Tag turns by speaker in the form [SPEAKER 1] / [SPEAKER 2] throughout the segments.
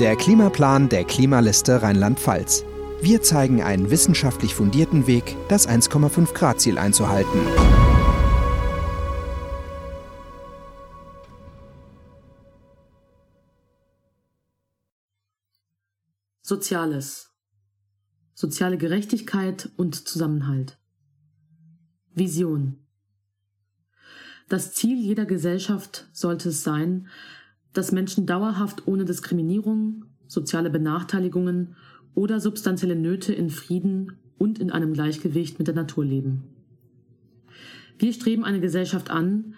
[SPEAKER 1] Der Klimaplan der Klimaliste Rheinland-Pfalz. Wir zeigen einen wissenschaftlich fundierten Weg, das 1,5 Grad Ziel einzuhalten.
[SPEAKER 2] Soziales. Soziale Gerechtigkeit und Zusammenhalt. Vision. Das Ziel jeder Gesellschaft sollte es sein, dass Menschen dauerhaft ohne Diskriminierung, soziale Benachteiligungen oder substanzielle Nöte in Frieden und in einem Gleichgewicht mit der Natur leben. Wir streben eine Gesellschaft an,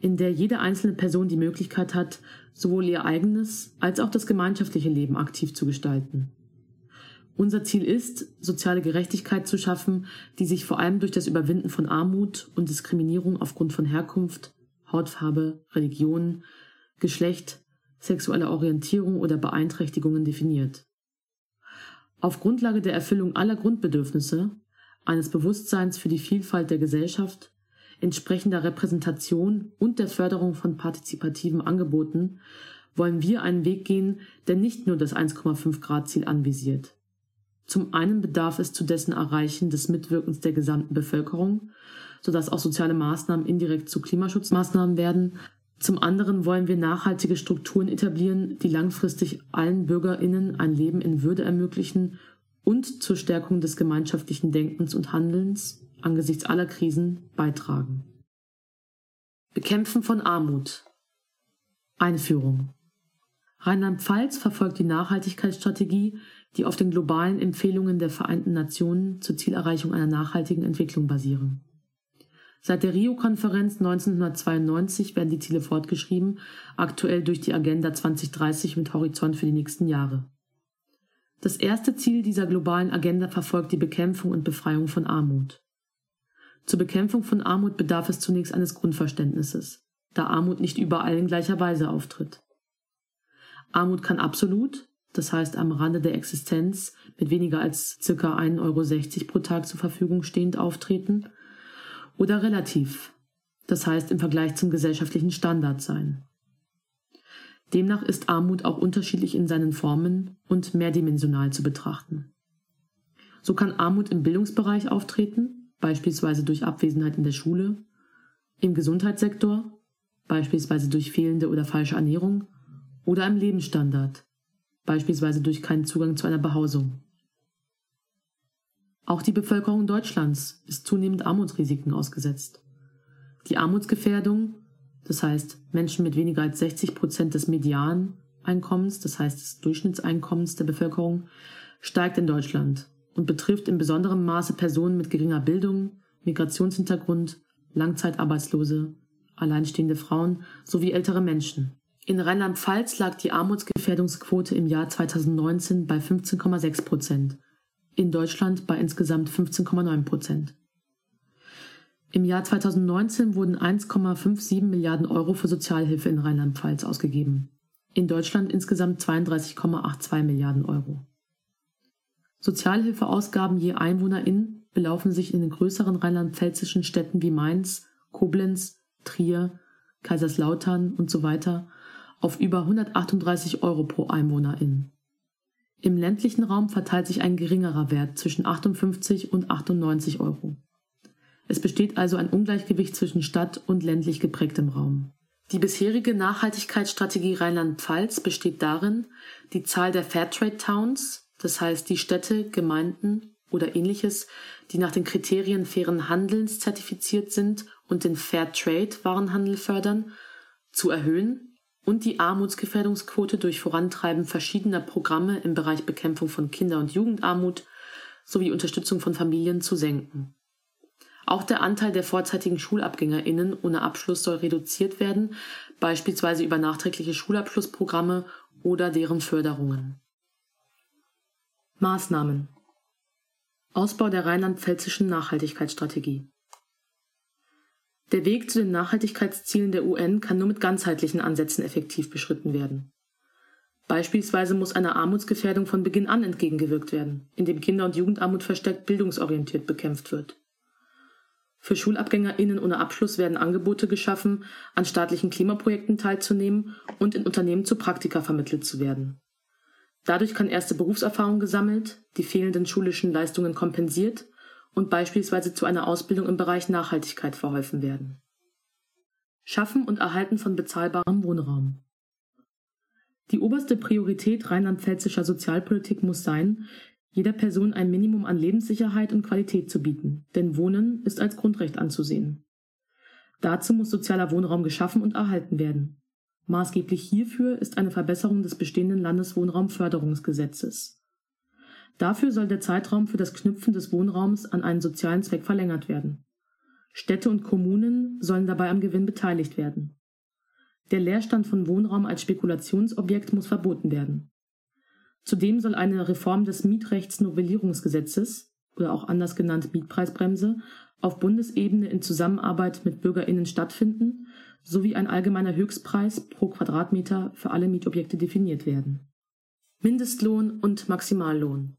[SPEAKER 2] in der jede einzelne Person die Möglichkeit hat, sowohl ihr eigenes als auch das gemeinschaftliche Leben aktiv zu gestalten. Unser Ziel ist, soziale Gerechtigkeit zu schaffen, die sich vor allem durch das Überwinden von Armut und Diskriminierung aufgrund von Herkunft, Hautfarbe, Religion, Geschlecht, sexueller Orientierung oder Beeinträchtigungen definiert. Auf Grundlage der Erfüllung aller Grundbedürfnisse, eines Bewusstseins für die Vielfalt der Gesellschaft, entsprechender Repräsentation und der Förderung von partizipativen Angeboten wollen wir einen Weg gehen, der nicht nur das 1,5 Grad Ziel anvisiert. Zum einen bedarf es zu dessen Erreichen des Mitwirkens der gesamten Bevölkerung, sodass auch soziale Maßnahmen indirekt zu Klimaschutzmaßnahmen werden, zum anderen wollen wir nachhaltige Strukturen etablieren, die langfristig allen Bürgerinnen ein Leben in Würde ermöglichen und zur Stärkung des gemeinschaftlichen Denkens und Handelns angesichts aller Krisen beitragen. Bekämpfen von Armut. Einführung. Rheinland-Pfalz verfolgt die Nachhaltigkeitsstrategie, die auf den globalen Empfehlungen der Vereinten Nationen zur Zielerreichung einer nachhaltigen Entwicklung basieren. Seit der Rio-Konferenz 1992 werden die Ziele fortgeschrieben, aktuell durch die Agenda 2030 mit Horizont für die nächsten Jahre. Das erste Ziel dieser globalen Agenda verfolgt die Bekämpfung und Befreiung von Armut. Zur Bekämpfung von Armut bedarf es zunächst eines Grundverständnisses, da Armut nicht überall in gleicher Weise auftritt. Armut kann absolut, das heißt am Rande der Existenz mit weniger als ca. 1,60 Euro pro Tag zur Verfügung stehend auftreten oder relativ, das heißt im Vergleich zum gesellschaftlichen Standard sein. Demnach ist Armut auch unterschiedlich in seinen Formen und mehrdimensional zu betrachten. So kann Armut im Bildungsbereich auftreten, beispielsweise durch Abwesenheit in der Schule, im Gesundheitssektor, beispielsweise durch fehlende oder falsche Ernährung, oder im Lebensstandard, beispielsweise durch keinen Zugang zu einer Behausung. Auch die Bevölkerung Deutschlands ist zunehmend Armutsrisiken ausgesetzt. Die Armutsgefährdung, das heißt Menschen mit weniger als 60 Prozent des Medianeinkommens, das heißt des Durchschnittseinkommens der Bevölkerung, steigt in Deutschland und betrifft in besonderem Maße Personen mit geringer Bildung, Migrationshintergrund, Langzeitarbeitslose, alleinstehende Frauen sowie ältere Menschen. In Rheinland-Pfalz lag die Armutsgefährdungsquote im Jahr 2019 bei 15,6 Prozent in Deutschland bei insgesamt 15,9 Prozent. Im Jahr 2019 wurden 1,57 Milliarden Euro für Sozialhilfe in Rheinland-Pfalz ausgegeben. In Deutschland insgesamt 32,82 Milliarden Euro. Sozialhilfeausgaben je Einwohnerin belaufen sich in den größeren rheinland-pfälzischen Städten wie Mainz, Koblenz, Trier, Kaiserslautern und so weiter auf über 138 Euro pro Einwohnerin. Im ländlichen Raum verteilt sich ein geringerer Wert zwischen 58 und 98 Euro. Es besteht also ein Ungleichgewicht zwischen Stadt und ländlich geprägtem Raum. Die bisherige Nachhaltigkeitsstrategie Rheinland-Pfalz besteht darin, die Zahl der Fairtrade Towns, das heißt die Städte, Gemeinden oder ähnliches, die nach den Kriterien fairen Handelns zertifiziert sind und den Fairtrade Warenhandel fördern, zu erhöhen und die Armutsgefährdungsquote durch Vorantreiben verschiedener Programme im Bereich Bekämpfung von Kinder- und Jugendarmut sowie Unterstützung von Familien zu senken. Auch der Anteil der vorzeitigen Schulabgängerinnen ohne Abschluss soll reduziert werden, beispielsweise über nachträgliche Schulabschlussprogramme oder deren Förderungen. Maßnahmen Ausbau der rheinland-pfälzischen Nachhaltigkeitsstrategie der Weg zu den Nachhaltigkeitszielen der UN kann nur mit ganzheitlichen Ansätzen effektiv beschritten werden. Beispielsweise muss einer Armutsgefährdung von Beginn an entgegengewirkt werden, indem Kinder- und Jugendarmut verstärkt bildungsorientiert bekämpft wird. Für SchulabgängerInnen ohne Abschluss werden Angebote geschaffen, an staatlichen Klimaprojekten teilzunehmen und in Unternehmen zu Praktika vermittelt zu werden. Dadurch kann erste Berufserfahrung gesammelt, die fehlenden schulischen Leistungen kompensiert und beispielsweise zu einer Ausbildung im Bereich Nachhaltigkeit verholfen werden. Schaffen und Erhalten von bezahlbarem Wohnraum. Die oberste Priorität rheinland-pfälzischer Sozialpolitik muss sein, jeder Person ein Minimum an Lebenssicherheit und Qualität zu bieten, denn Wohnen ist als Grundrecht anzusehen. Dazu muss sozialer Wohnraum geschaffen und erhalten werden. Maßgeblich hierfür ist eine Verbesserung des bestehenden Landeswohnraumförderungsgesetzes. Dafür soll der Zeitraum für das Knüpfen des Wohnraums an einen sozialen Zweck verlängert werden. Städte und Kommunen sollen dabei am Gewinn beteiligt werden. Der Leerstand von Wohnraum als Spekulationsobjekt muss verboten werden. Zudem soll eine Reform des Mietrechtsnovellierungsgesetzes oder auch anders genannt Mietpreisbremse auf Bundesebene in Zusammenarbeit mit BürgerInnen stattfinden sowie ein allgemeiner Höchstpreis pro Quadratmeter für alle Mietobjekte definiert werden. Mindestlohn und Maximallohn.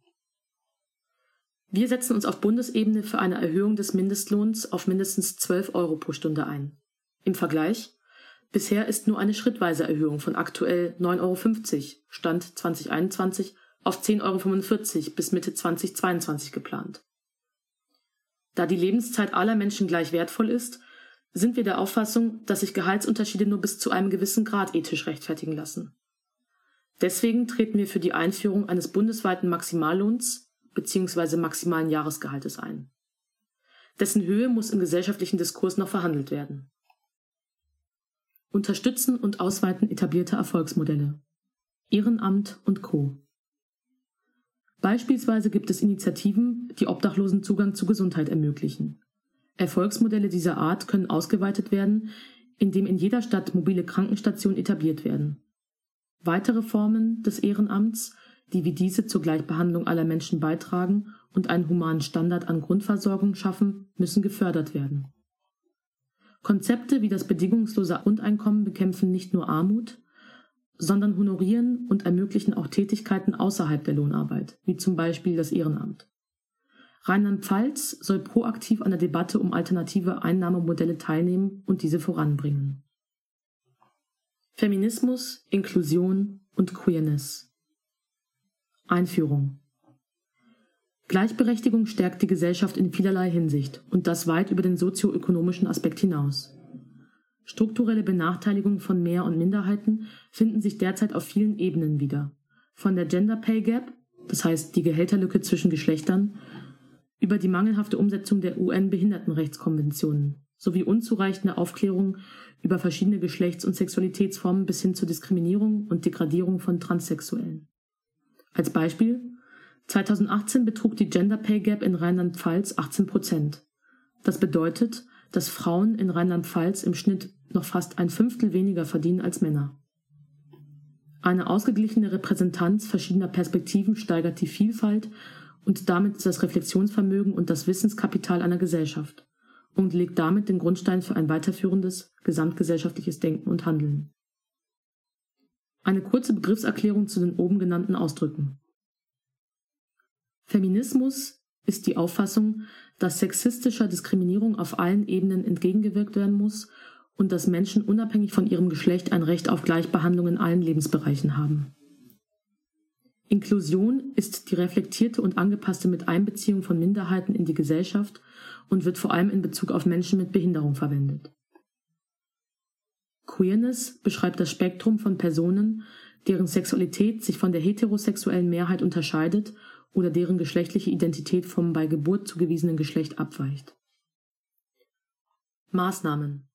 [SPEAKER 2] Wir setzen uns auf Bundesebene für eine Erhöhung des Mindestlohns auf mindestens 12 Euro pro Stunde ein. Im Vergleich Bisher ist nur eine schrittweise Erhöhung von aktuell 9,50 Euro Stand 2021 auf 10,45 Euro bis Mitte 2022 geplant. Da die Lebenszeit aller Menschen gleich wertvoll ist, sind wir der Auffassung, dass sich Gehaltsunterschiede nur bis zu einem gewissen Grad ethisch rechtfertigen lassen. Deswegen treten wir für die Einführung eines bundesweiten Maximallohns bzw. maximalen Jahresgehaltes ein. Dessen Höhe muss im gesellschaftlichen Diskurs noch verhandelt werden. Unterstützen und Ausweiten etablierter Erfolgsmodelle. Ehrenamt und Co. Beispielsweise gibt es Initiativen, die Obdachlosen Zugang zu Gesundheit ermöglichen. Erfolgsmodelle dieser Art können ausgeweitet werden, indem in jeder Stadt mobile Krankenstationen etabliert werden. Weitere Formen des Ehrenamts, die wie diese zur Gleichbehandlung aller Menschen beitragen und einen humanen Standard an Grundversorgung schaffen, müssen gefördert werden. Konzepte wie das bedingungslose Grundeinkommen bekämpfen nicht nur Armut, sondern honorieren und ermöglichen auch Tätigkeiten außerhalb der Lohnarbeit, wie zum Beispiel das Ehrenamt. Rheinland-Pfalz soll proaktiv an der Debatte um alternative Einnahmemodelle teilnehmen und diese voranbringen. Feminismus, Inklusion und Queerness Einführung Gleichberechtigung stärkt die Gesellschaft in vielerlei Hinsicht und das weit über den sozioökonomischen Aspekt hinaus. Strukturelle Benachteiligung von Mehr- und Minderheiten finden sich derzeit auf vielen Ebenen wieder. Von der Gender Pay Gap, das heißt die Gehälterlücke zwischen Geschlechtern, über die mangelhafte Umsetzung der UN-Behindertenrechtskonventionen sowie unzureichende Aufklärung über verschiedene Geschlechts- und Sexualitätsformen bis hin zur Diskriminierung und Degradierung von Transsexuellen. Als Beispiel 2018 betrug die Gender Pay Gap in Rheinland-Pfalz 18 Prozent. Das bedeutet, dass Frauen in Rheinland-Pfalz im Schnitt noch fast ein Fünftel weniger verdienen als Männer. Eine ausgeglichene Repräsentanz verschiedener Perspektiven steigert die Vielfalt und damit das Reflexionsvermögen und das Wissenskapital einer Gesellschaft und legt damit den Grundstein für ein weiterführendes gesamtgesellschaftliches Denken und Handeln. Eine kurze Begriffserklärung zu den oben genannten Ausdrücken. Feminismus ist die Auffassung, dass sexistischer Diskriminierung auf allen Ebenen entgegengewirkt werden muss und dass Menschen unabhängig von ihrem Geschlecht ein Recht auf Gleichbehandlung in allen Lebensbereichen haben. Inklusion ist die reflektierte und angepasste Miteinbeziehung von Minderheiten in die Gesellschaft und wird vor allem in Bezug auf Menschen mit Behinderung verwendet. Queerness beschreibt das Spektrum von Personen, deren Sexualität sich von der heterosexuellen Mehrheit unterscheidet oder deren geschlechtliche Identität vom bei Geburt zugewiesenen Geschlecht abweicht. Maßnahmen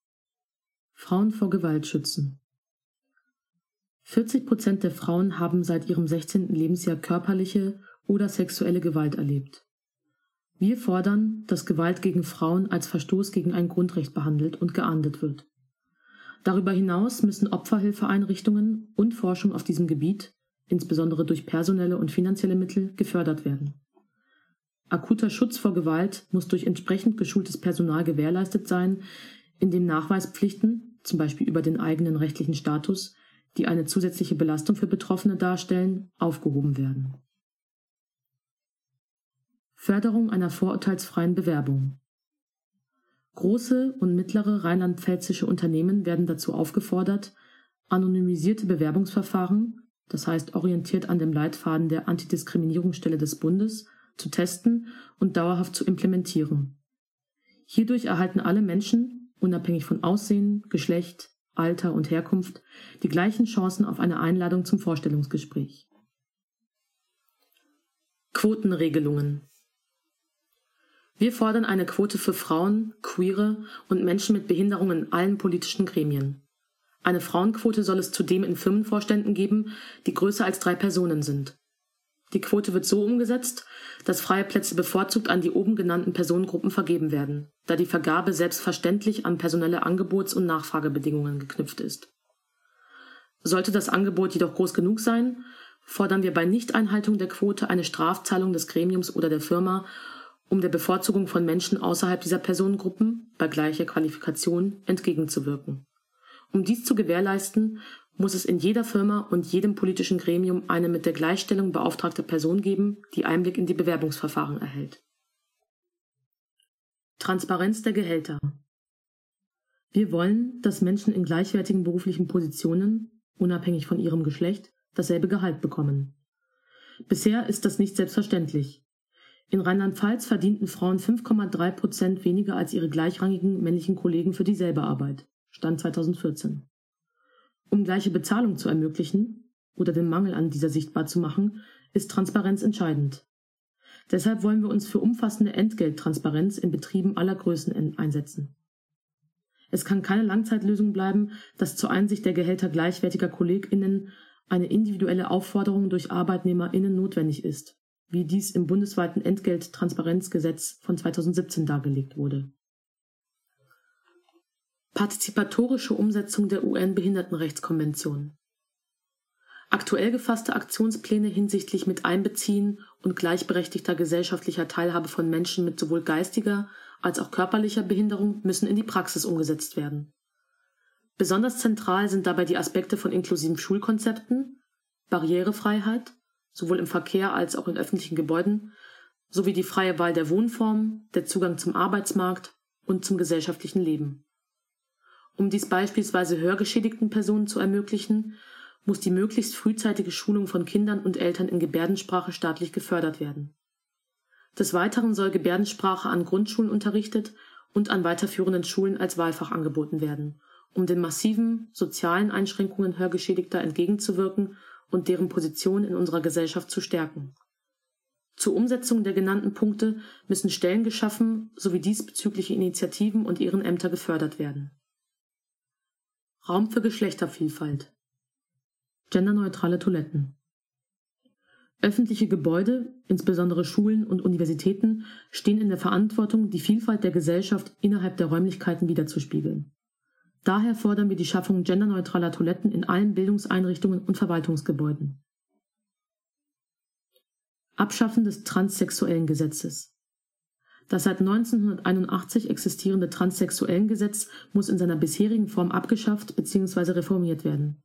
[SPEAKER 2] Frauen vor Gewalt schützen 40 Prozent der Frauen haben seit ihrem 16. Lebensjahr körperliche oder sexuelle Gewalt erlebt. Wir fordern, dass Gewalt gegen Frauen als Verstoß gegen ein Grundrecht behandelt und geahndet wird. Darüber hinaus müssen Opferhilfeeinrichtungen und Forschung auf diesem Gebiet insbesondere durch personelle und finanzielle Mittel, gefördert werden. Akuter Schutz vor Gewalt muss durch entsprechend geschultes Personal gewährleistet sein, indem Nachweispflichten, zum Beispiel über den eigenen rechtlichen Status, die eine zusätzliche Belastung für Betroffene darstellen, aufgehoben werden. Förderung einer vorurteilsfreien Bewerbung. Große und mittlere rheinland-pfälzische Unternehmen werden dazu aufgefordert, anonymisierte Bewerbungsverfahren das heißt orientiert an dem Leitfaden der Antidiskriminierungsstelle des Bundes, zu testen und dauerhaft zu implementieren. Hierdurch erhalten alle Menschen, unabhängig von Aussehen, Geschlecht, Alter und Herkunft, die gleichen Chancen auf eine Einladung zum Vorstellungsgespräch. Quotenregelungen Wir fordern eine Quote für Frauen, Queere und Menschen mit Behinderungen in allen politischen Gremien. Eine Frauenquote soll es zudem in Firmenvorständen geben, die größer als drei Personen sind. Die Quote wird so umgesetzt, dass freie Plätze bevorzugt an die oben genannten Personengruppen vergeben werden, da die Vergabe selbstverständlich an personelle Angebots- und Nachfragebedingungen geknüpft ist. Sollte das Angebot jedoch groß genug sein, fordern wir bei Nichteinhaltung der Quote eine Strafzahlung des Gremiums oder der Firma, um der Bevorzugung von Menschen außerhalb dieser Personengruppen bei gleicher Qualifikation entgegenzuwirken. Um dies zu gewährleisten, muss es in jeder Firma und jedem politischen Gremium eine mit der Gleichstellung beauftragte Person geben, die Einblick in die Bewerbungsverfahren erhält. Transparenz der Gehälter. Wir wollen, dass Menschen in gleichwertigen beruflichen Positionen, unabhängig von ihrem Geschlecht, dasselbe Gehalt bekommen. Bisher ist das nicht selbstverständlich. In Rheinland-Pfalz verdienten Frauen 5,3 Prozent weniger als ihre gleichrangigen männlichen Kollegen für dieselbe Arbeit. Stand 2014. Um gleiche Bezahlung zu ermöglichen oder den Mangel an dieser sichtbar zu machen, ist Transparenz entscheidend. Deshalb wollen wir uns für umfassende Entgelttransparenz in Betrieben aller Größen einsetzen. Es kann keine Langzeitlösung bleiben, dass zur Einsicht der Gehälter gleichwertiger KollegInnen eine individuelle Aufforderung durch ArbeitnehmerInnen notwendig ist, wie dies im bundesweiten Entgelttransparenzgesetz von 2017 dargelegt wurde. Partizipatorische Umsetzung der UN-Behindertenrechtskonvention. Aktuell gefasste Aktionspläne hinsichtlich mit Einbeziehen und gleichberechtigter gesellschaftlicher Teilhabe von Menschen mit sowohl geistiger als auch körperlicher Behinderung müssen in die Praxis umgesetzt werden. Besonders zentral sind dabei die Aspekte von inklusiven Schulkonzepten, Barrierefreiheit, sowohl im Verkehr als auch in öffentlichen Gebäuden, sowie die freie Wahl der Wohnform, der Zugang zum Arbeitsmarkt und zum gesellschaftlichen Leben. Um dies beispielsweise hörgeschädigten Personen zu ermöglichen, muss die möglichst frühzeitige Schulung von Kindern und Eltern in Gebärdensprache staatlich gefördert werden. Des Weiteren soll Gebärdensprache an Grundschulen unterrichtet und an weiterführenden Schulen als Wahlfach angeboten werden, um den massiven sozialen Einschränkungen Hörgeschädigter entgegenzuwirken und deren Position in unserer Gesellschaft zu stärken. Zur Umsetzung der genannten Punkte müssen Stellen geschaffen sowie diesbezügliche Initiativen und ihren Ämter gefördert werden Raum für Geschlechtervielfalt. Genderneutrale Toiletten. Öffentliche Gebäude, insbesondere Schulen und Universitäten, stehen in der Verantwortung, die Vielfalt der Gesellschaft innerhalb der Räumlichkeiten wiederzuspiegeln. Daher fordern wir die Schaffung genderneutraler Toiletten in allen Bildungseinrichtungen und Verwaltungsgebäuden. Abschaffen des transsexuellen Gesetzes. Das seit 1981 existierende Transsexuellengesetz muss in seiner bisherigen Form abgeschafft bzw. reformiert werden.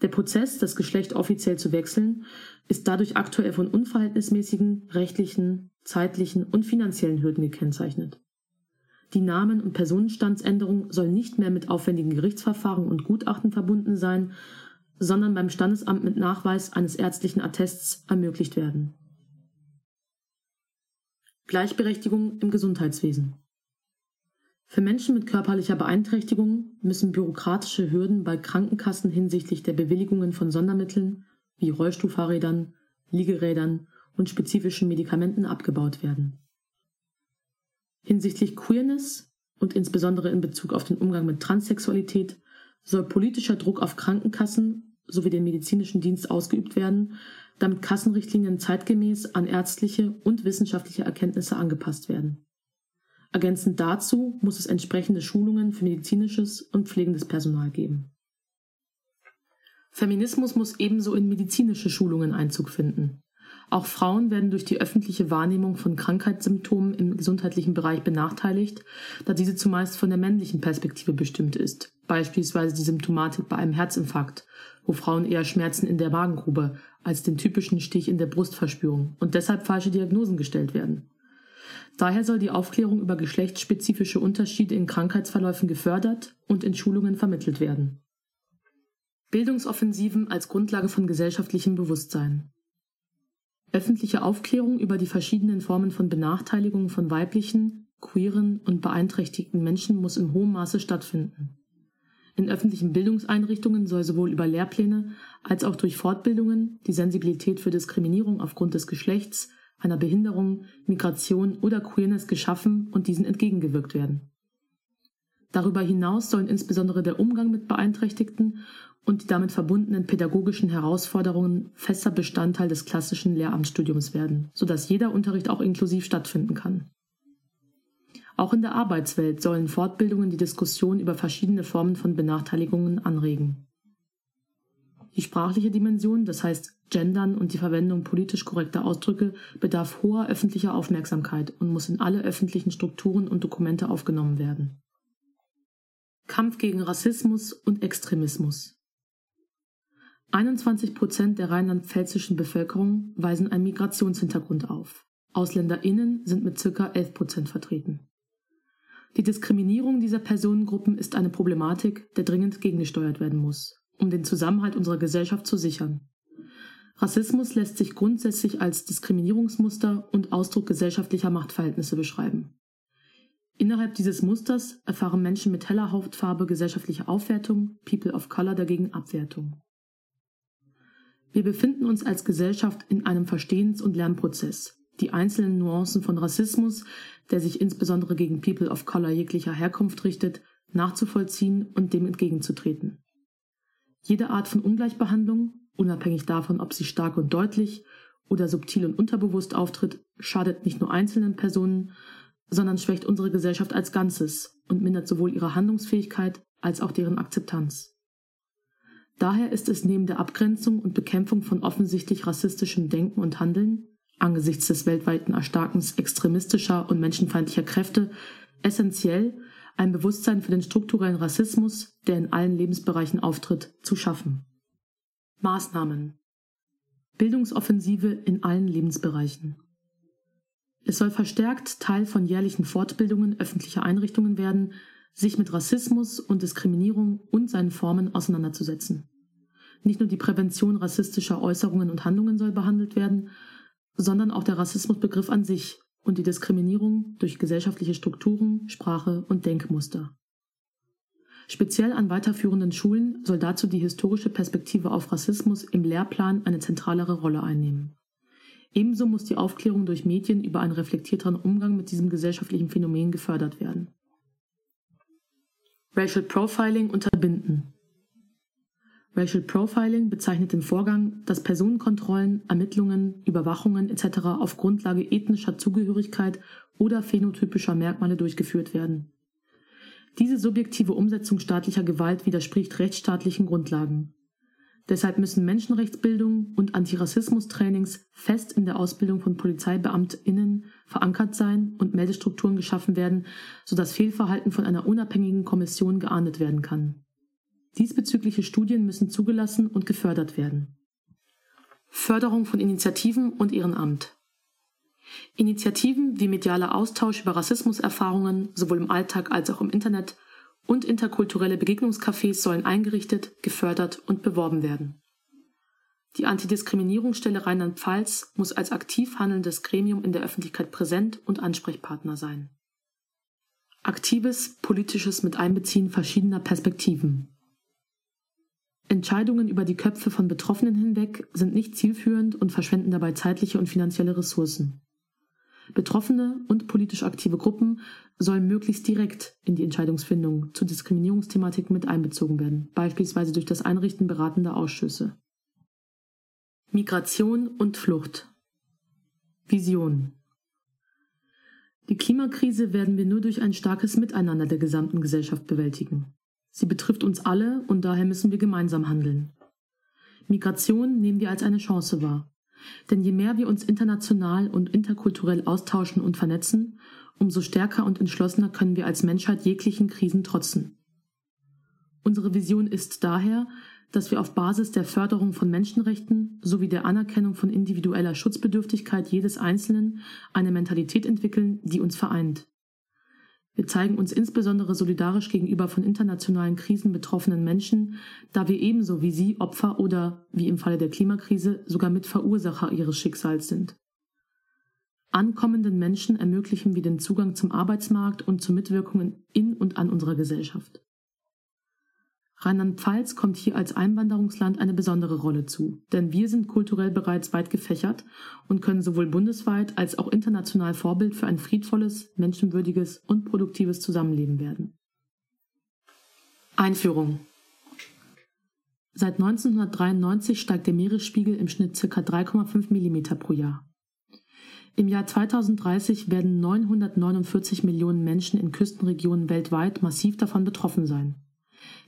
[SPEAKER 2] Der Prozess, das Geschlecht offiziell zu wechseln, ist dadurch aktuell von unverhältnismäßigen rechtlichen, zeitlichen und finanziellen Hürden gekennzeichnet. Die Namen- und Personenstandsänderung soll nicht mehr mit aufwendigen Gerichtsverfahren und Gutachten verbunden sein, sondern beim Standesamt mit Nachweis eines ärztlichen Attests ermöglicht werden Gleichberechtigung im Gesundheitswesen. Für Menschen mit körperlicher Beeinträchtigung müssen bürokratische Hürden bei Krankenkassen hinsichtlich der Bewilligungen von Sondermitteln wie Rollstuhlfahrrädern, Liegerädern und spezifischen Medikamenten abgebaut werden. Hinsichtlich Queerness und insbesondere in Bezug auf den Umgang mit Transsexualität soll politischer Druck auf Krankenkassen sowie den medizinischen Dienst ausgeübt werden, damit Kassenrichtlinien zeitgemäß an ärztliche und wissenschaftliche Erkenntnisse angepasst werden. Ergänzend dazu muss es entsprechende Schulungen für medizinisches und pflegendes Personal geben. Feminismus muss ebenso in medizinische Schulungen Einzug finden. Auch Frauen werden durch die öffentliche Wahrnehmung von Krankheitssymptomen im gesundheitlichen Bereich benachteiligt, da diese zumeist von der männlichen Perspektive bestimmt ist, beispielsweise die Symptomatik bei einem Herzinfarkt, wo Frauen eher Schmerzen in der Magengrube als den typischen Stich in der Brust verspüren und deshalb falsche Diagnosen gestellt werden. Daher soll die Aufklärung über geschlechtsspezifische Unterschiede in Krankheitsverläufen gefördert und in Schulungen vermittelt werden. Bildungsoffensiven als Grundlage von gesellschaftlichem Bewusstsein. Öffentliche Aufklärung über die verschiedenen Formen von Benachteiligung von weiblichen, queeren und beeinträchtigten Menschen muss in hohem Maße stattfinden. In öffentlichen Bildungseinrichtungen soll sowohl über Lehrpläne als auch durch Fortbildungen die Sensibilität für Diskriminierung aufgrund des Geschlechts, einer Behinderung, Migration oder Queerness geschaffen und diesen entgegengewirkt werden. Darüber hinaus sollen insbesondere der Umgang mit Beeinträchtigten und die damit verbundenen pädagogischen Herausforderungen fester Bestandteil des klassischen Lehramtsstudiums werden, sodass jeder Unterricht auch inklusiv stattfinden kann. Auch in der Arbeitswelt sollen Fortbildungen die Diskussion über verschiedene Formen von Benachteiligungen anregen. Die sprachliche Dimension, das heißt Gendern und die Verwendung politisch korrekter Ausdrücke, bedarf hoher öffentlicher Aufmerksamkeit und muss in alle öffentlichen Strukturen und Dokumente aufgenommen werden. Kampf gegen Rassismus und Extremismus 21 Prozent der rheinland-pfälzischen Bevölkerung weisen einen Migrationshintergrund auf. AusländerInnen sind mit circa 11 Prozent vertreten. Die Diskriminierung dieser Personengruppen ist eine Problematik, der dringend gegengesteuert werden muss, um den Zusammenhalt unserer Gesellschaft zu sichern. Rassismus lässt sich grundsätzlich als Diskriminierungsmuster und Ausdruck gesellschaftlicher Machtverhältnisse beschreiben. Innerhalb dieses Musters erfahren Menschen mit heller Hautfarbe gesellschaftliche Aufwertung, People of Color dagegen Abwertung. Wir befinden uns als Gesellschaft in einem Verstehens- und Lernprozess. Die einzelnen Nuancen von Rassismus, der sich insbesondere gegen People of Color jeglicher Herkunft richtet, nachzuvollziehen und dem entgegenzutreten. Jede Art von Ungleichbehandlung, unabhängig davon, ob sie stark und deutlich oder subtil und unterbewusst auftritt, schadet nicht nur einzelnen Personen, sondern schwächt unsere Gesellschaft als Ganzes und mindert sowohl ihre Handlungsfähigkeit als auch deren Akzeptanz. Daher ist es neben der Abgrenzung und Bekämpfung von offensichtlich rassistischem Denken und Handeln angesichts des weltweiten Erstarkens extremistischer und menschenfeindlicher Kräfte essentiell, ein Bewusstsein für den strukturellen Rassismus, der in allen Lebensbereichen auftritt, zu schaffen. Maßnahmen Bildungsoffensive in allen Lebensbereichen. Es soll verstärkt Teil von jährlichen Fortbildungen öffentlicher Einrichtungen werden, sich mit Rassismus und Diskriminierung und seinen Formen auseinanderzusetzen. Nicht nur die Prävention rassistischer Äußerungen und Handlungen soll behandelt werden, sondern auch der Rassismusbegriff an sich und die Diskriminierung durch gesellschaftliche Strukturen, Sprache und Denkmuster. Speziell an weiterführenden Schulen soll dazu die historische Perspektive auf Rassismus im Lehrplan eine zentralere Rolle einnehmen. Ebenso muss die Aufklärung durch Medien über einen reflektierteren Umgang mit diesem gesellschaftlichen Phänomen gefördert werden. Racial Profiling unterbinden. Racial Profiling bezeichnet den Vorgang, dass Personenkontrollen, Ermittlungen, Überwachungen etc. auf Grundlage ethnischer Zugehörigkeit oder phänotypischer Merkmale durchgeführt werden. Diese subjektive Umsetzung staatlicher Gewalt widerspricht rechtsstaatlichen Grundlagen. Deshalb müssen Menschenrechtsbildung und Antirassismus-Trainings fest in der Ausbildung von PolizeibeamtInnen verankert sein und Meldestrukturen geschaffen werden, sodass Fehlverhalten von einer unabhängigen Kommission geahndet werden kann. Diesbezügliche Studien müssen zugelassen und gefördert werden. Förderung von Initiativen und Ehrenamt. Initiativen wie medialer Austausch über Rassismuserfahrungen sowohl im Alltag als auch im Internet und interkulturelle Begegnungscafés sollen eingerichtet, gefördert und beworben werden. Die Antidiskriminierungsstelle Rheinland-Pfalz muss als aktiv handelndes Gremium in der Öffentlichkeit präsent und Ansprechpartner sein. Aktives politisches Miteinbeziehen verschiedener Perspektiven. Entscheidungen über die Köpfe von Betroffenen hinweg sind nicht zielführend und verschwenden dabei zeitliche und finanzielle Ressourcen. Betroffene und politisch aktive Gruppen sollen möglichst direkt in die Entscheidungsfindung zu Diskriminierungsthematiken mit einbezogen werden, beispielsweise durch das Einrichten beratender Ausschüsse. Migration und Flucht Vision Die Klimakrise werden wir nur durch ein starkes Miteinander der gesamten Gesellschaft bewältigen. Sie betrifft uns alle und daher müssen wir gemeinsam handeln. Migration nehmen wir als eine Chance wahr. Denn je mehr wir uns international und interkulturell austauschen und vernetzen, umso stärker und entschlossener können wir als Menschheit jeglichen Krisen trotzen. Unsere Vision ist daher, dass wir auf Basis der Förderung von Menschenrechten sowie der Anerkennung von individueller Schutzbedürftigkeit jedes Einzelnen eine Mentalität entwickeln, die uns vereint. Wir zeigen uns insbesondere solidarisch gegenüber von internationalen Krisen betroffenen Menschen, da wir ebenso wie sie Opfer oder, wie im Falle der Klimakrise, sogar Mitverursacher ihres Schicksals sind. Ankommenden Menschen ermöglichen wir den Zugang zum Arbeitsmarkt und zu Mitwirkungen in und an unserer Gesellschaft. Rheinland-Pfalz kommt hier als Einwanderungsland eine besondere Rolle zu, denn wir sind kulturell bereits weit gefächert und können sowohl bundesweit als auch international Vorbild für ein friedvolles, menschenwürdiges und produktives Zusammenleben werden. Einführung Seit 1993 steigt der Meeresspiegel im Schnitt ca. 3,5 mm pro Jahr. Im Jahr 2030 werden 949 Millionen Menschen in Küstenregionen weltweit massiv davon betroffen sein.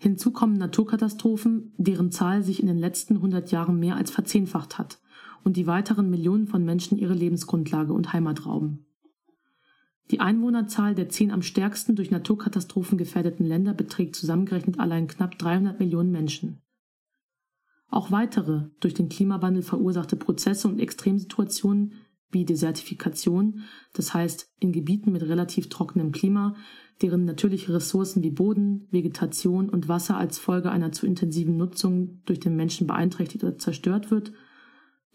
[SPEAKER 2] Hinzu kommen Naturkatastrophen, deren Zahl sich in den letzten 100 Jahren mehr als verzehnfacht hat und die weiteren Millionen von Menschen ihre Lebensgrundlage und Heimat rauben. Die Einwohnerzahl der zehn am stärksten durch Naturkatastrophen gefährdeten Länder beträgt zusammengerechnet allein knapp 300 Millionen Menschen. Auch weitere durch den Klimawandel verursachte Prozesse und Extremsituationen wie Desertifikation, das heißt in Gebieten mit relativ trockenem Klima, deren natürliche Ressourcen wie Boden, Vegetation und Wasser als Folge einer zu intensiven Nutzung durch den Menschen beeinträchtigt oder zerstört wird,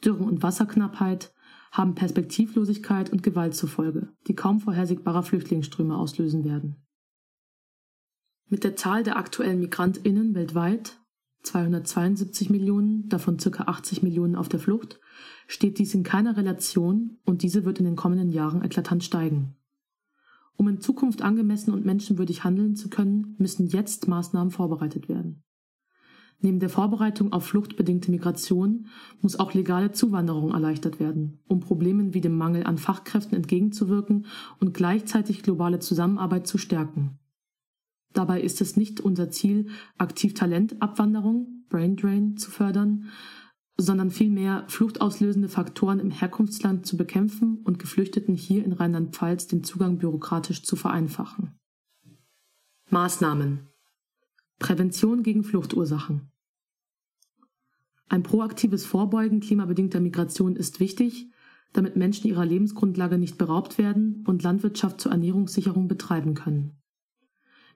[SPEAKER 2] Dürren und Wasserknappheit haben Perspektivlosigkeit und Gewalt zur Folge, die kaum vorhersehbare Flüchtlingsströme auslösen werden. Mit der Zahl der aktuellen Migrantinnen weltweit 272 Millionen, davon ca. 80 Millionen auf der Flucht, steht dies in keiner Relation und diese wird in den kommenden Jahren eklatant steigen. Um in Zukunft angemessen und menschenwürdig handeln zu können, müssen jetzt Maßnahmen vorbereitet werden. Neben der Vorbereitung auf fluchtbedingte Migration muss auch legale Zuwanderung erleichtert werden, um Problemen wie dem Mangel an Fachkräften entgegenzuwirken und gleichzeitig globale Zusammenarbeit zu stärken. Dabei ist es nicht unser Ziel, aktiv Talentabwanderung, Brain zu fördern, sondern vielmehr fluchtauslösende Faktoren im Herkunftsland zu bekämpfen und Geflüchteten hier in Rheinland-Pfalz den Zugang bürokratisch zu vereinfachen. Maßnahmen Prävention gegen Fluchtursachen Ein proaktives Vorbeugen klimabedingter Migration ist wichtig, damit Menschen ihrer Lebensgrundlage nicht beraubt werden und Landwirtschaft zur Ernährungssicherung betreiben können.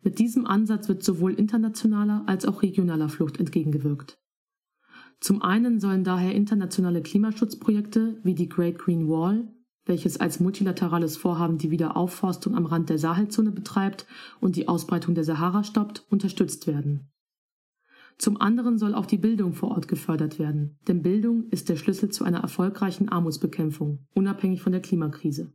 [SPEAKER 2] Mit diesem Ansatz wird sowohl internationaler als auch regionaler Flucht entgegengewirkt. Zum einen sollen daher internationale Klimaschutzprojekte wie die Great Green Wall, welches als multilaterales Vorhaben die Wiederaufforstung am Rand der Sahelzone betreibt und die Ausbreitung der Sahara stoppt, unterstützt werden. Zum anderen soll auch die Bildung vor Ort gefördert werden, denn Bildung ist der Schlüssel zu einer erfolgreichen Armutsbekämpfung, unabhängig von der Klimakrise.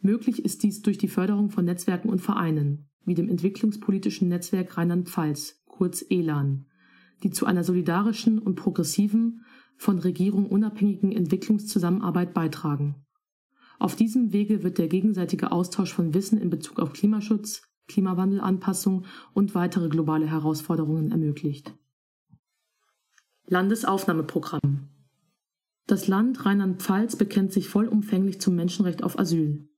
[SPEAKER 2] Möglich ist dies durch die Förderung von Netzwerken und Vereinen, wie dem Entwicklungspolitischen Netzwerk Rheinland-Pfalz, kurz ELAN, die zu einer solidarischen und progressiven, von Regierung unabhängigen Entwicklungszusammenarbeit beitragen. Auf diesem Wege wird der gegenseitige Austausch von Wissen in Bezug auf Klimaschutz, Klimawandelanpassung und weitere globale Herausforderungen ermöglicht. Landesaufnahmeprogramm Das Land Rheinland-Pfalz bekennt sich vollumfänglich zum Menschenrecht auf Asyl.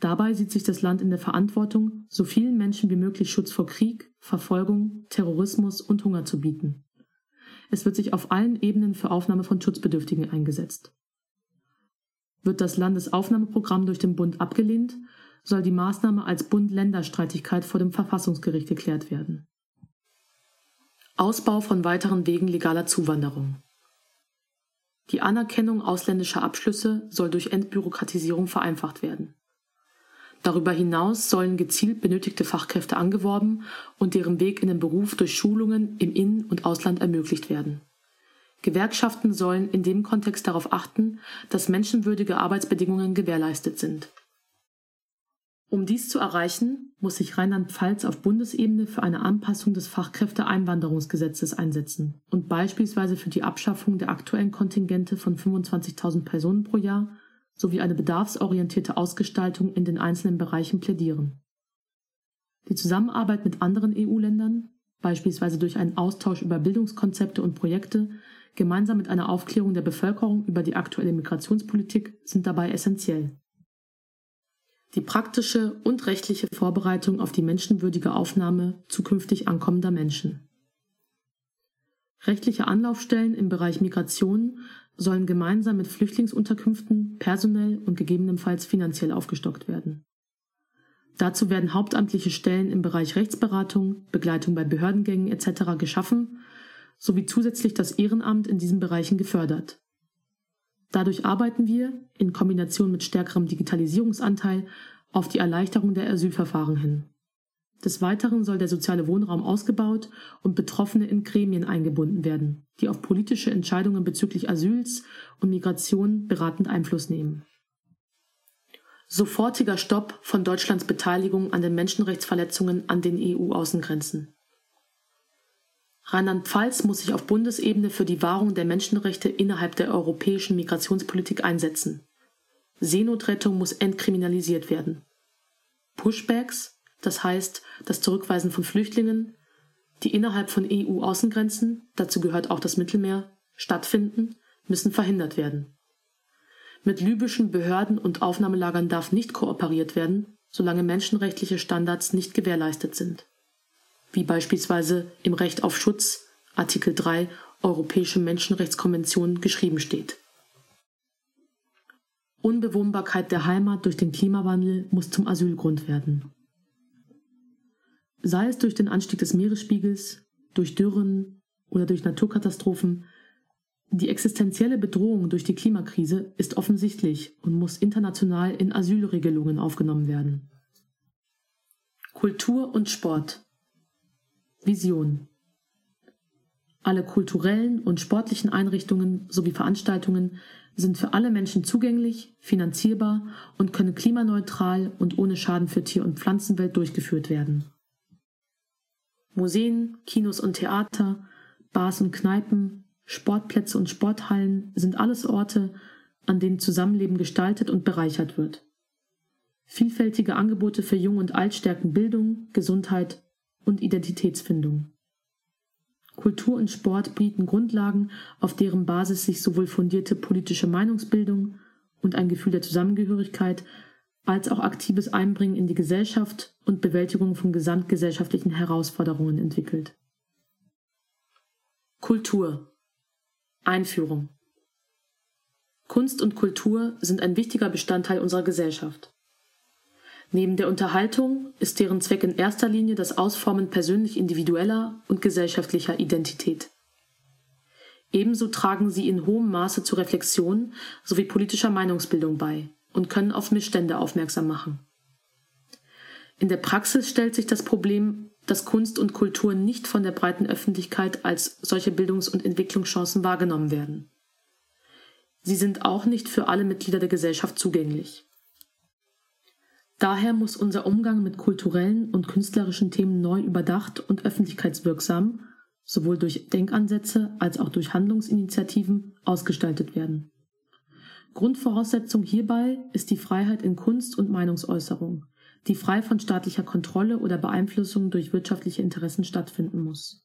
[SPEAKER 2] Dabei sieht sich das Land in der Verantwortung, so vielen Menschen wie möglich Schutz vor Krieg, Verfolgung, Terrorismus und Hunger zu bieten. Es wird sich auf allen Ebenen für Aufnahme von Schutzbedürftigen eingesetzt. Wird das Landesaufnahmeprogramm durch den Bund abgelehnt, soll die Maßnahme als Bund-Länder-Streitigkeit vor dem Verfassungsgericht geklärt werden. Ausbau von weiteren Wegen legaler Zuwanderung. Die Anerkennung ausländischer Abschlüsse soll durch Entbürokratisierung vereinfacht werden. Darüber hinaus sollen gezielt benötigte Fachkräfte angeworben und deren Weg in den Beruf durch Schulungen im In- und Ausland ermöglicht werden. Gewerkschaften sollen in dem Kontext darauf achten, dass menschenwürdige Arbeitsbedingungen gewährleistet sind. Um dies zu erreichen, muss sich Rheinland-Pfalz auf Bundesebene für eine Anpassung des Fachkräfteeinwanderungsgesetzes einsetzen und beispielsweise für die Abschaffung der aktuellen Kontingente von 25.000 Personen pro Jahr sowie eine bedarfsorientierte Ausgestaltung in den einzelnen Bereichen plädieren. Die Zusammenarbeit mit anderen EU-Ländern, beispielsweise durch einen Austausch über Bildungskonzepte und Projekte, gemeinsam mit einer Aufklärung der Bevölkerung über die aktuelle Migrationspolitik, sind dabei essentiell. Die praktische und rechtliche Vorbereitung auf die menschenwürdige Aufnahme zukünftig ankommender Menschen. Rechtliche Anlaufstellen im Bereich Migration sollen gemeinsam mit Flüchtlingsunterkünften personell und gegebenenfalls finanziell aufgestockt werden. Dazu werden hauptamtliche Stellen im Bereich Rechtsberatung, Begleitung bei Behördengängen etc. geschaffen sowie zusätzlich das Ehrenamt in diesen Bereichen gefördert. Dadurch arbeiten wir, in Kombination mit stärkerem Digitalisierungsanteil, auf die Erleichterung der Asylverfahren hin. Des Weiteren soll der soziale Wohnraum ausgebaut und Betroffene in Gremien eingebunden werden, die auf politische Entscheidungen bezüglich Asyls und Migration beratend Einfluss nehmen. Sofortiger Stopp von Deutschlands Beteiligung an den Menschenrechtsverletzungen an den EU-Außengrenzen. Rheinland-Pfalz muss sich auf Bundesebene für die Wahrung der Menschenrechte innerhalb der europäischen Migrationspolitik einsetzen. Seenotrettung muss entkriminalisiert werden. Pushbacks, das heißt das Zurückweisen von Flüchtlingen, die innerhalb von EU-Außengrenzen, dazu gehört auch das Mittelmeer, stattfinden, müssen verhindert werden. Mit libyschen Behörden und Aufnahmelagern darf nicht kooperiert werden, solange menschenrechtliche Standards nicht gewährleistet sind. Wie beispielsweise im Recht auf Schutz, Artikel 3 Europäische Menschenrechtskonvention geschrieben steht. Unbewohnbarkeit der Heimat durch den Klimawandel muss zum Asylgrund werden. Sei es durch den Anstieg des Meeresspiegels, durch Dürren oder durch Naturkatastrophen, die existenzielle Bedrohung durch die Klimakrise ist offensichtlich und muss international in Asylregelungen aufgenommen werden. Kultur und Sport Vision Alle kulturellen und sportlichen Einrichtungen sowie Veranstaltungen sind für alle Menschen zugänglich, finanzierbar und können klimaneutral und ohne Schaden für Tier- und Pflanzenwelt durchgeführt werden. Museen, Kinos und Theater, Bars und Kneipen, Sportplätze und Sporthallen sind alles Orte, an denen Zusammenleben gestaltet und bereichert wird. Vielfältige Angebote für Jung und Alt stärken Bildung, Gesundheit und Identitätsfindung. Kultur und Sport bieten Grundlagen, auf deren Basis sich sowohl fundierte politische Meinungsbildung und ein Gefühl der Zusammengehörigkeit als auch aktives Einbringen in die Gesellschaft und Bewältigung von gesamtgesellschaftlichen Herausforderungen entwickelt. Kultur Einführung Kunst und Kultur sind ein wichtiger Bestandteil unserer Gesellschaft. Neben der Unterhaltung ist deren Zweck in erster Linie das Ausformen persönlich individueller und gesellschaftlicher Identität. Ebenso tragen sie in hohem Maße zur Reflexion sowie politischer Meinungsbildung bei und können auf Missstände aufmerksam machen. In der Praxis stellt sich das Problem dass Kunst und Kultur nicht von der breiten Öffentlichkeit als solche Bildungs- und Entwicklungschancen wahrgenommen werden. Sie sind auch nicht für alle Mitglieder der Gesellschaft zugänglich. Daher muss unser Umgang mit kulturellen und künstlerischen Themen neu überdacht und öffentlichkeitswirksam, sowohl durch Denkansätze als auch durch Handlungsinitiativen, ausgestaltet werden. Grundvoraussetzung hierbei ist die Freiheit in Kunst und Meinungsäußerung, die frei von staatlicher Kontrolle oder Beeinflussung durch wirtschaftliche Interessen stattfinden muss.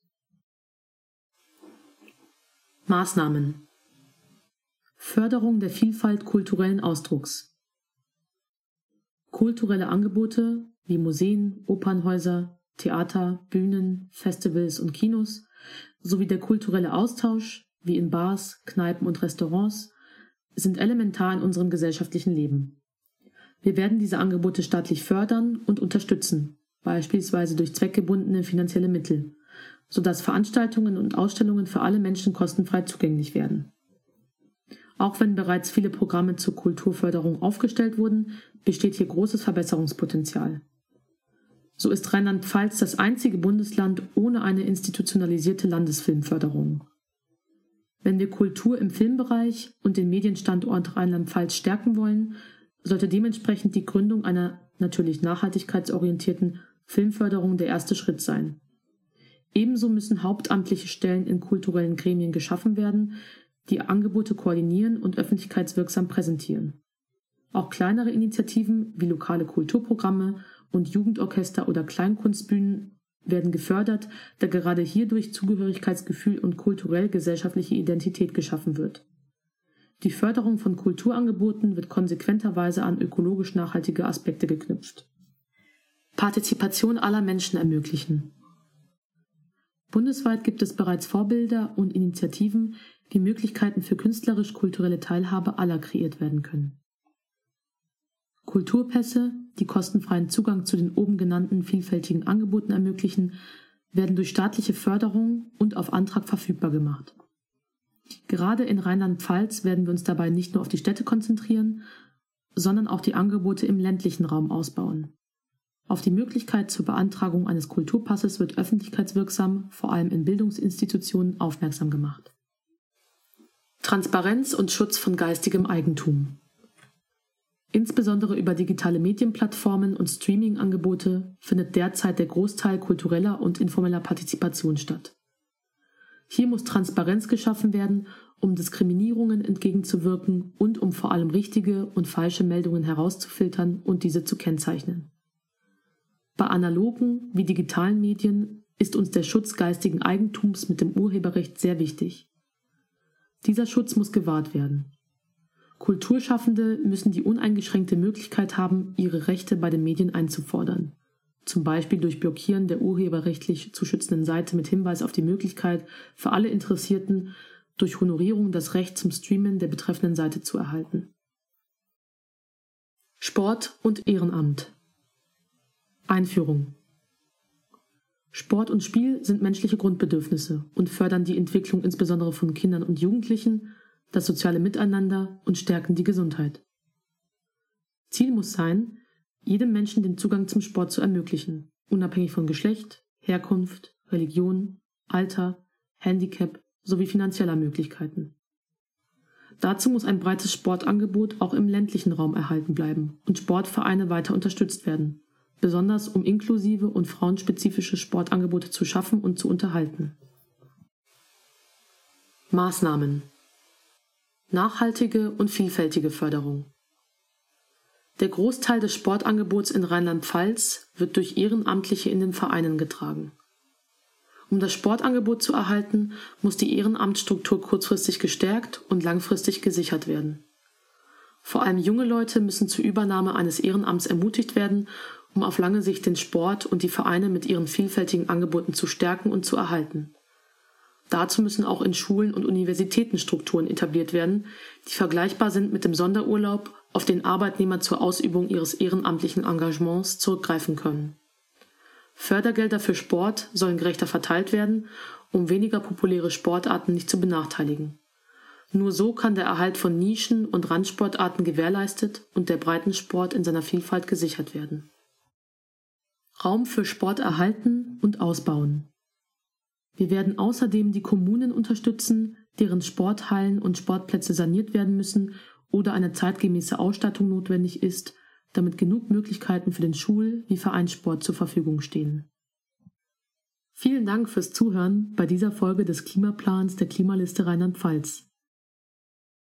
[SPEAKER 2] Maßnahmen Förderung der Vielfalt kulturellen Ausdrucks Kulturelle Angebote wie Museen, Opernhäuser, Theater, Bühnen, Festivals und Kinos sowie der kulturelle Austausch wie in Bars, Kneipen und Restaurants sind elementar in unserem gesellschaftlichen Leben. Wir werden diese Angebote staatlich fördern und unterstützen, beispielsweise durch zweckgebundene finanzielle Mittel, sodass Veranstaltungen und Ausstellungen für alle Menschen kostenfrei zugänglich werden. Auch wenn bereits viele Programme zur Kulturförderung aufgestellt wurden, besteht hier großes Verbesserungspotenzial. So ist Rheinland-Pfalz das einzige Bundesland ohne eine institutionalisierte Landesfilmförderung. Wenn wir Kultur im Filmbereich und den Medienstandort Rheinland-Pfalz stärken wollen, sollte dementsprechend die Gründung einer natürlich nachhaltigkeitsorientierten Filmförderung der erste Schritt sein. Ebenso müssen hauptamtliche Stellen in kulturellen Gremien geschaffen werden, die Angebote koordinieren und öffentlichkeitswirksam präsentieren. Auch kleinere Initiativen wie lokale Kulturprogramme und Jugendorchester oder Kleinkunstbühnen werden gefördert, da gerade hierdurch Zugehörigkeitsgefühl und kulturell gesellschaftliche Identität geschaffen wird. Die Förderung von Kulturangeboten wird konsequenterweise an ökologisch nachhaltige Aspekte geknüpft. Partizipation aller Menschen ermöglichen. Bundesweit gibt es bereits Vorbilder und Initiativen, wie Möglichkeiten für künstlerisch-kulturelle Teilhabe aller kreiert werden können. Kulturpässe, die kostenfreien Zugang zu den oben genannten vielfältigen Angeboten ermöglichen, werden durch staatliche Förderung und auf Antrag verfügbar gemacht. Gerade in Rheinland-Pfalz werden wir uns dabei nicht nur auf die Städte konzentrieren, sondern auch die Angebote im ländlichen Raum ausbauen. Auf die Möglichkeit zur Beantragung eines Kulturpasses wird öffentlichkeitswirksam, vor allem in Bildungsinstitutionen, aufmerksam gemacht. Transparenz und Schutz von geistigem Eigentum. Insbesondere über digitale Medienplattformen und Streaming-Angebote findet derzeit der Großteil kultureller und informeller Partizipation statt. Hier muss Transparenz geschaffen werden, um Diskriminierungen entgegenzuwirken und um vor allem richtige und falsche Meldungen herauszufiltern und diese zu kennzeichnen. Bei analogen wie digitalen Medien ist uns der Schutz geistigen Eigentums mit dem Urheberrecht sehr wichtig. Dieser Schutz muss gewahrt werden. Kulturschaffende müssen die uneingeschränkte Möglichkeit haben, ihre Rechte bei den Medien einzufordern. Zum Beispiel durch Blockieren der urheberrechtlich zu schützenden Seite mit Hinweis auf die Möglichkeit für alle Interessierten, durch Honorierung das Recht zum Streamen der betreffenden Seite zu erhalten. Sport und Ehrenamt. Einführung. Sport und Spiel sind menschliche Grundbedürfnisse und fördern die Entwicklung insbesondere von Kindern und Jugendlichen, das soziale Miteinander und stärken die Gesundheit. Ziel muss sein, jedem Menschen den Zugang zum Sport zu ermöglichen, unabhängig von Geschlecht, Herkunft, Religion, Alter, Handicap sowie finanzieller Möglichkeiten. Dazu muss ein breites Sportangebot auch im ländlichen Raum erhalten bleiben und Sportvereine weiter unterstützt werden, besonders um inklusive und frauenspezifische Sportangebote zu schaffen und zu unterhalten. Maßnahmen Nachhaltige und vielfältige Förderung der Großteil des Sportangebots in Rheinland-Pfalz wird durch Ehrenamtliche in den Vereinen getragen. Um das Sportangebot zu erhalten, muss die Ehrenamtsstruktur kurzfristig gestärkt und langfristig gesichert werden. Vor allem junge Leute müssen zur Übernahme eines Ehrenamts ermutigt werden, um auf lange Sicht den Sport und die Vereine mit ihren vielfältigen Angeboten zu stärken und zu erhalten. Dazu müssen auch in Schulen und Universitäten Strukturen etabliert werden, die vergleichbar sind mit dem Sonderurlaub auf den Arbeitnehmer zur Ausübung ihres ehrenamtlichen Engagements zurückgreifen können. Fördergelder für Sport sollen gerechter verteilt werden, um weniger populäre Sportarten nicht zu benachteiligen. Nur so kann der Erhalt von Nischen- und Randsportarten gewährleistet und der Breitensport in seiner Vielfalt gesichert werden. Raum für Sport erhalten und ausbauen. Wir werden außerdem die Kommunen unterstützen, deren Sporthallen und Sportplätze saniert werden müssen oder eine zeitgemäße Ausstattung notwendig ist, damit genug Möglichkeiten für den Schul- wie Vereinssport zur Verfügung stehen. Vielen Dank fürs Zuhören bei dieser Folge des Klimaplans der Klimaliste Rheinland-Pfalz.